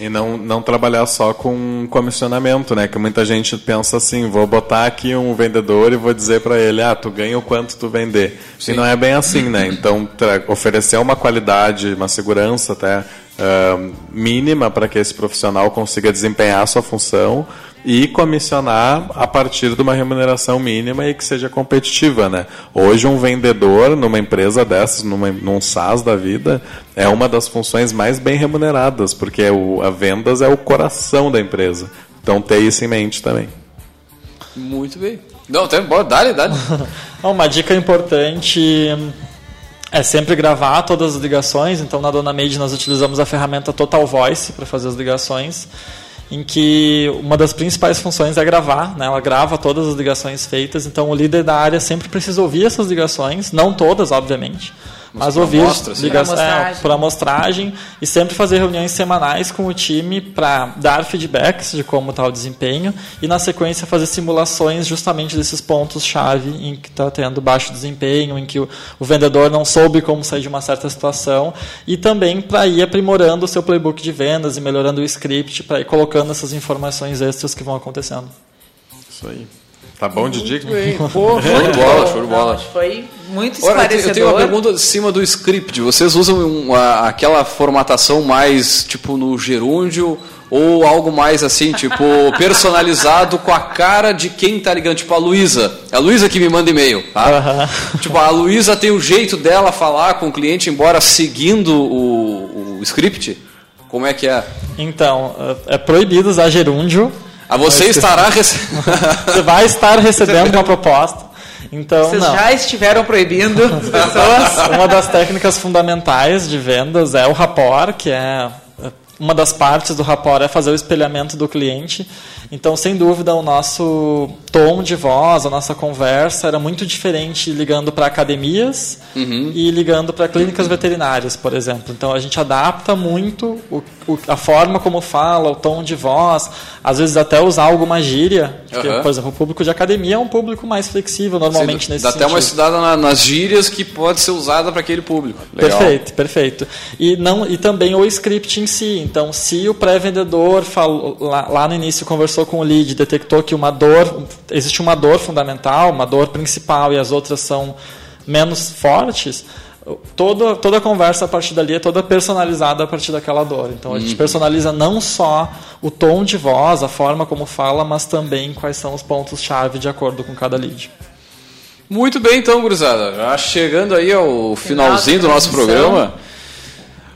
E não, não trabalhar só com comissionamento, né? Que muita gente pensa assim, vou botar aqui um vendedor e vou dizer para ele, ah, tu ganha o quanto tu vender. Sim. E não é bem assim, né? Então, oferecer uma qualidade, uma segurança até uh, mínima para que esse profissional consiga desempenhar a sua função e comissionar a partir de uma remuneração mínima e que seja competitiva, né? Hoje um vendedor numa empresa dessas, numa, num SaaS da vida, é uma das funções mais bem remuneradas, porque o, a vendas é o coração da empresa. Então ter isso em mente também. Muito bem. Não, tem, bora, dá-lhe, dá-lhe. <laughs> uma dica importante é sempre gravar todas as ligações. Então, na Dona Made, nós utilizamos a ferramenta Total Voice para fazer as ligações. em que uma das principais funções é gravar, né? ela grava todas as ligações feitas, então o líder da área sempre precisa ouvir essas ligações, não todas, obviamente, mas, ouvir amostra, assim. amostragem. é, por amostragem e sempre fazer reuniões semanais com o time para dar feedbacks de como está o desempenho e na sequência fazer simulações justamente desses pontos chave em que está tendo baixo desempenho, em que o, o vendedor não soube como sair de uma certa situação e também para ir aprimorando o seu playbook de vendas e melhorando o script para ir colocando essas informações extras que vão acontecendo. Isso aí. Tá bom <laughs> de dica? Pô, Show de bola, show de bola. Foi muito Ora, eu tenho- esclarecedor. eu tenho uma pergunta em cima do script. Vocês usam uma- aquela formatação mais tipo no gerúndio ou algo mais assim, tipo <laughs> personalizado com a cara de quem tá ligando? Tipo a Luísa. É a Luísa que me manda e-mail, tá? Tipo, a Luísa tem o jeito dela falar com o cliente, embora seguindo o, o script. Como é que é? Então, é é proibido usar gerúndio. Ah, você estará recebendo. <laughs> Você vai estar recebendo uma proposta. Então, Vocês não. já estiveram proibindo as <laughs> pessoas. Uma das técnicas fundamentais de vendas é o rapport, que é uma das partes do rapport é fazer o espelhamento do cliente. Então, sem dúvida, o nosso tom de voz, a nossa conversa era muito diferente ligando para academias e ligando para clínicas veterinárias, por exemplo. Então, a gente adapta muito o, o- a forma como fala, o tom de voz, às vezes até usar alguma gíria. Porque, Aham. por exemplo, o público de academia é um público mais flexível, normalmente, Sim, nesse Dá até uma sentido. estudada na- nas gírias que pode ser usada para aquele público. Legal. Perfeito, perfeito. E, não, e também o script em si. Então, se o pré-vendedor lá, lá no início conversou com o lead, detectou que uma dor, existe uma dor fundamental, uma dor principal e as outras são menos fortes, toda, toda a conversa a partir dali é toda personalizada a partir daquela dor. Então, a gente personaliza não só o tom de voz, a forma como fala, mas também quais são os pontos-chave de acordo com cada lead. Muito bem, então, gurizada. Já chegando aí ao finalzinho do nosso programa.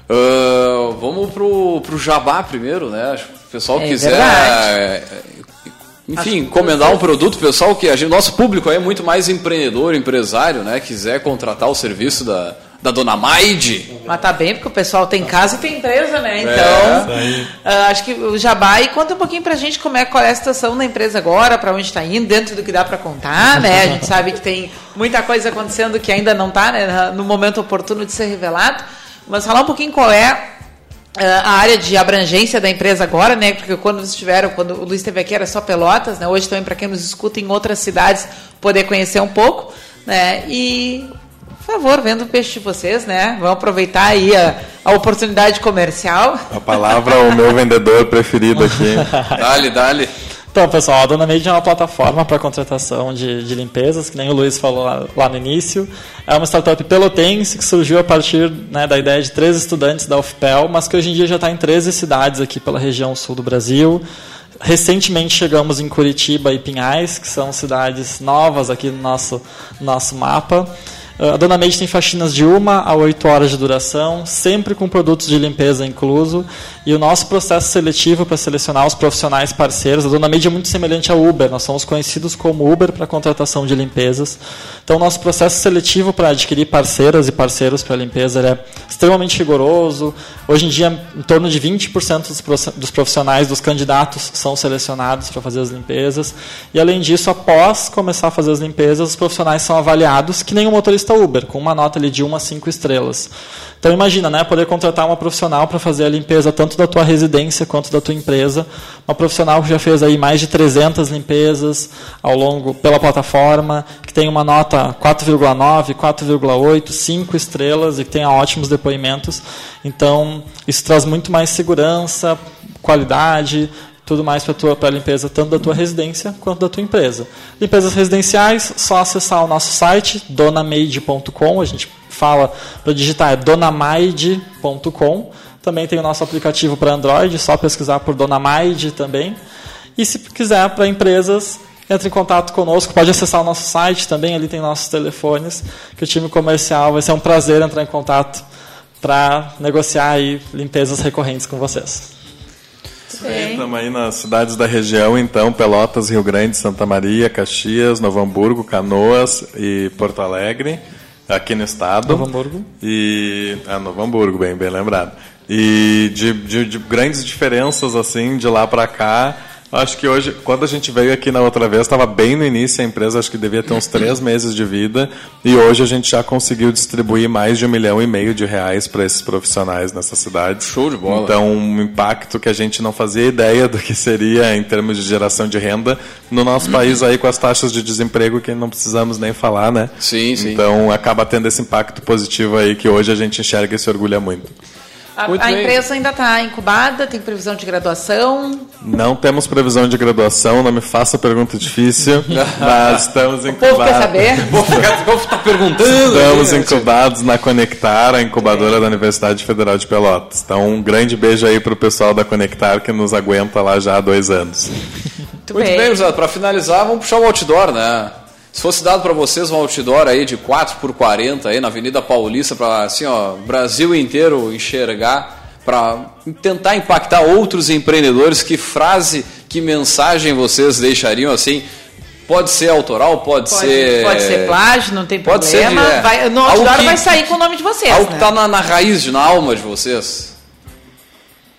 Ah, vamos pro, pro Jabá primeiro, né? Acho que O pessoal É quiser. é, Enfim, Acho encomendar um produto, pessoal que a gente, nosso público aí é muito mais empreendedor, empresário, né? Quiser contratar o serviço da, da Dona Maide. Mas tá bem, porque o pessoal tem casa e tem empresa, né? É. Então, ah, acho que o Jabá, e conta um pouquinho pra gente como é, qual é a situação da empresa agora, pra onde tá indo, dentro do que dá pra contar, né? A gente sabe que tem muita coisa acontecendo que ainda não tá né, no momento oportuno de ser revelado. Mas falar um pouquinho qual é ah, a área de abrangência da empresa agora, né? Porque quando vocês estiveram, quando o Luiz esteve aqui era só Pelotas, né? Hoje também para quem nos escuta em outras cidades poder conhecer um pouco, né? E por favor, vendo o peixe de vocês, né? Vamos aproveitar aí a, a oportunidade comercial. A palavra ao meu vendedor preferido aqui. <laughs> Dale, dale. Então, pessoal, a Dona Made é uma plataforma para contratação de, de limpezas, que nem o Luiz falou lá, lá no início. É uma startup pelotense que surgiu a partir né, da ideia de três estudantes da UFPEL, mas que hoje em dia já está em 13 cidades aqui pela região sul do Brasil. Recentemente chegamos em Curitiba e Pinhais, que são cidades novas aqui no nosso, nosso mapa. A Dona Made tem faxinas de 1 a 8 horas de duração, sempre com produtos de limpeza incluso. E o nosso processo seletivo para selecionar os profissionais parceiros, a Dona Made é muito semelhante ao Uber, nós somos conhecidos como Uber para contratação de limpezas. Então, o nosso processo seletivo para adquirir parceiras e parceiros para limpeza é extremamente rigoroso. Hoje em dia, em torno de 20% dos profissionais, dos candidatos, são selecionados para fazer as limpezas. E, além disso, após começar a fazer as limpezas, os profissionais são avaliados, que nem o motorista Uber, com uma nota ali de 1 a 5 estrelas. Então, imagina, né, poder contratar uma profissional para fazer a limpeza tanto da tua residência quanto da tua empresa. Uma profissional que já fez aí mais de 300 limpezas ao longo pela plataforma, que tem uma nota 4,9, 4,8, 5 estrelas e que tenha ótimos depoimentos. Então, isso traz muito mais segurança, qualidade, tudo mais para para limpeza tanto da tua residência quanto da tua empresa. Limpezas residenciais, só acessar o nosso site donamade.com, a gente fala para digitar é donamaide.com. Também tem o nosso aplicativo para Android, só pesquisar por Donamaide também. E se quiser para empresas, entre em contato conosco, pode acessar o nosso site também, ali tem nossos telefones, que o time comercial vai ser um prazer entrar em contato para negociar aí limpezas recorrentes com vocês. Estamos aí nas cidades da região, então, Pelotas, Rio Grande, Santa Maria, Caxias, Novo Hamburgo, Canoas e Porto Alegre, aqui no estado. Novo Hamburgo. E. Ah, Novo Hamburgo, bem, bem lembrado. E de, de, de grandes diferenças, assim, de lá para cá. Acho que hoje, quando a gente veio aqui na outra vez, estava bem no início a empresa, acho que devia ter uns três meses de vida, e hoje a gente já conseguiu distribuir mais de um milhão e meio de reais para esses profissionais nessa cidade. Show de bola. Então, um impacto que a gente não fazia ideia do que seria em termos de geração de renda no nosso país aí com as taxas de desemprego que não precisamos nem falar, né? Sim, sim. Então, acaba tendo esse impacto positivo aí que hoje a gente enxerga e se orgulha muito. A, Muito a bem. empresa ainda está incubada, tem previsão de graduação. Não temos previsão de graduação, não me faça pergunta difícil, <laughs> mas estamos O povo quer incubados. saber. Ficar, vou ficar perguntando. Estamos incubados na Conectar, a incubadora da Universidade Federal de Pelotas. Então, um grande beijo aí para o pessoal da Conectar que nos aguenta lá já há dois anos. Muito, Muito bem, Guzado, para finalizar, vamos puxar o outdoor, né? Se fosse dado para vocês um outdoor aí de 4 por 40 aí na Avenida Paulista para assim, ó, Brasil inteiro enxergar, para tentar impactar outros empreendedores, que frase, que mensagem vocês deixariam assim? Pode ser autoral, pode, Pode, ser pode ser plágio, não tem Pode ser problema. de- é. vai, no outdoor que- vai sair com o nome de vocês. algo né? que está na, na raiz, na alma de vocês.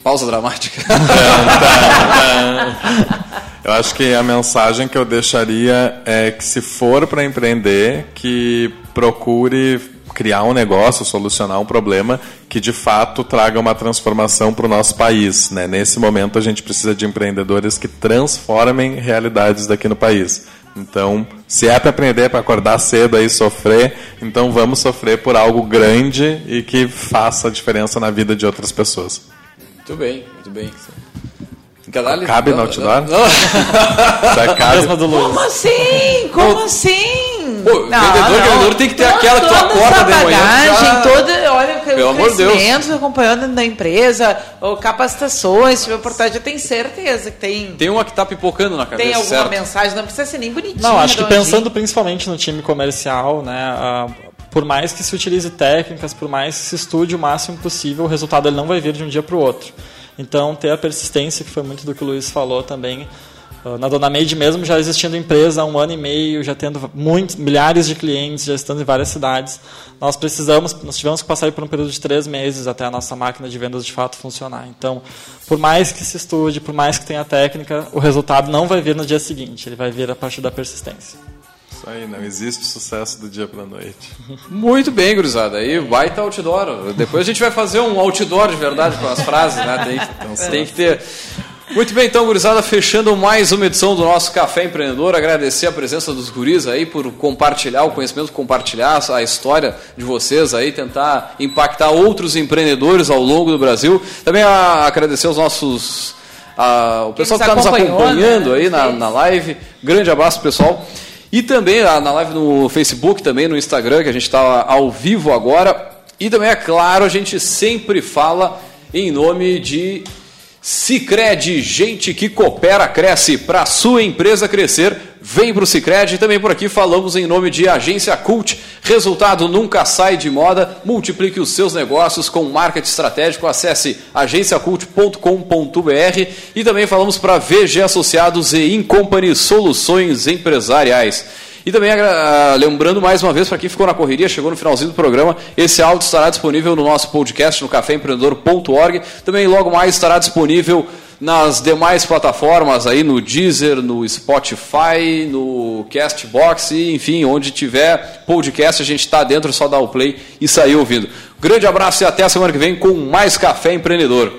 Pausa dramática. <laughs> Eu acho que a mensagem que eu deixaria é que se for para empreender, que procure criar um negócio, solucionar um problema que de fato traga uma transformação para o nosso país. Né? Nesse momento a gente precisa de empreendedores que transformem realidades daqui no país. Então, se é para aprender, para acordar cedo aí sofrer, então vamos sofrer por algo grande e que faça a diferença na vida de outras pessoas. muito bem, muito bem. Ali? Cabe no Não, outdoor? não, não. <laughs> Do Luiz. Como assim? Como assim? Pô, vendedor, vendedor tem que ter aquela que tu toda acorda de manhã, bagagem, já- toda, olha, Pelo o amor de Deus. crescimento acompanhando da empresa, ou capacitações, tiver oportunidade, eu tenho certeza que tem, Tem uma que tá pipocando na cabeça, tem alguma certo? mensagem, não precisa ser nem bonitinho. Não, acho que pensando principalmente no time comercial, né, ah, por mais que se utilize técnicas, por mais que se estude o máximo possível, o resultado ele não vai vir de um dia para o outro. Então, ter a persistência, que foi muito do que o Luiz falou também. ah, Na Dona Made mesmo, já existindo empresa há um ano e meio, já tendo muitos, milhares de clientes, já estando em várias cidades, nós precisamos, nós tivemos que passar por um período de três meses até a nossa máquina de vendas de fato funcionar. Então, por mais que se estude, por mais que tenha técnica, o resultado não vai vir no dia seguinte, ele vai vir a partir da persistência. Aí, não existe sucesso do dia para noite. <laughs> Muito bem, gurizada. Aí baita outdoor. Depois a gente vai fazer um outdoor de verdade com as frases, né? Tem, que- tem que ter. Muito bem, então, gurizada, fechando mais uma edição do nosso Café Empreendedor. Agradecer a presença dos guris aí por compartilhar o conhecimento, compartilhar a história de vocês aí, tentar impactar outros empreendedores ao longo do Brasil. Também a, agradecer aos nossos. a- o pessoal que está nos acompanhou, acompanhando né? aí na, na live. Grande abraço, pessoal. E também ah, na live no Facebook, também no Instagram, que a gente está ao vivo agora. E também, é claro, a gente sempre fala em nome de Cicred, gente que coopera, cresce. Para sua empresa crescer, vem para o Cicred. E também por aqui falamos em nome de Agência Cult. Resultado nunca sai de moda. Multiplique os seus negócios com marketing estratégico. Acesse agenciacult.com.br. E também falamos para VG Associados e Incompany Soluções Empresariais. E também ah, lembrando mais uma vez para quem ficou na correria, chegou no finalzinho do programa, esse áudio estará disponível no nosso podcast no caféempreendedor.org. Também logo mais estará disponível nas demais plataformas aí no Deezer, no Spotify, no Castbox e enfim, onde tiver podcast, a gente está dentro, só dar o play e sair ouvindo. Grande abraço e até a semana que vem com mais Café Empreendedor.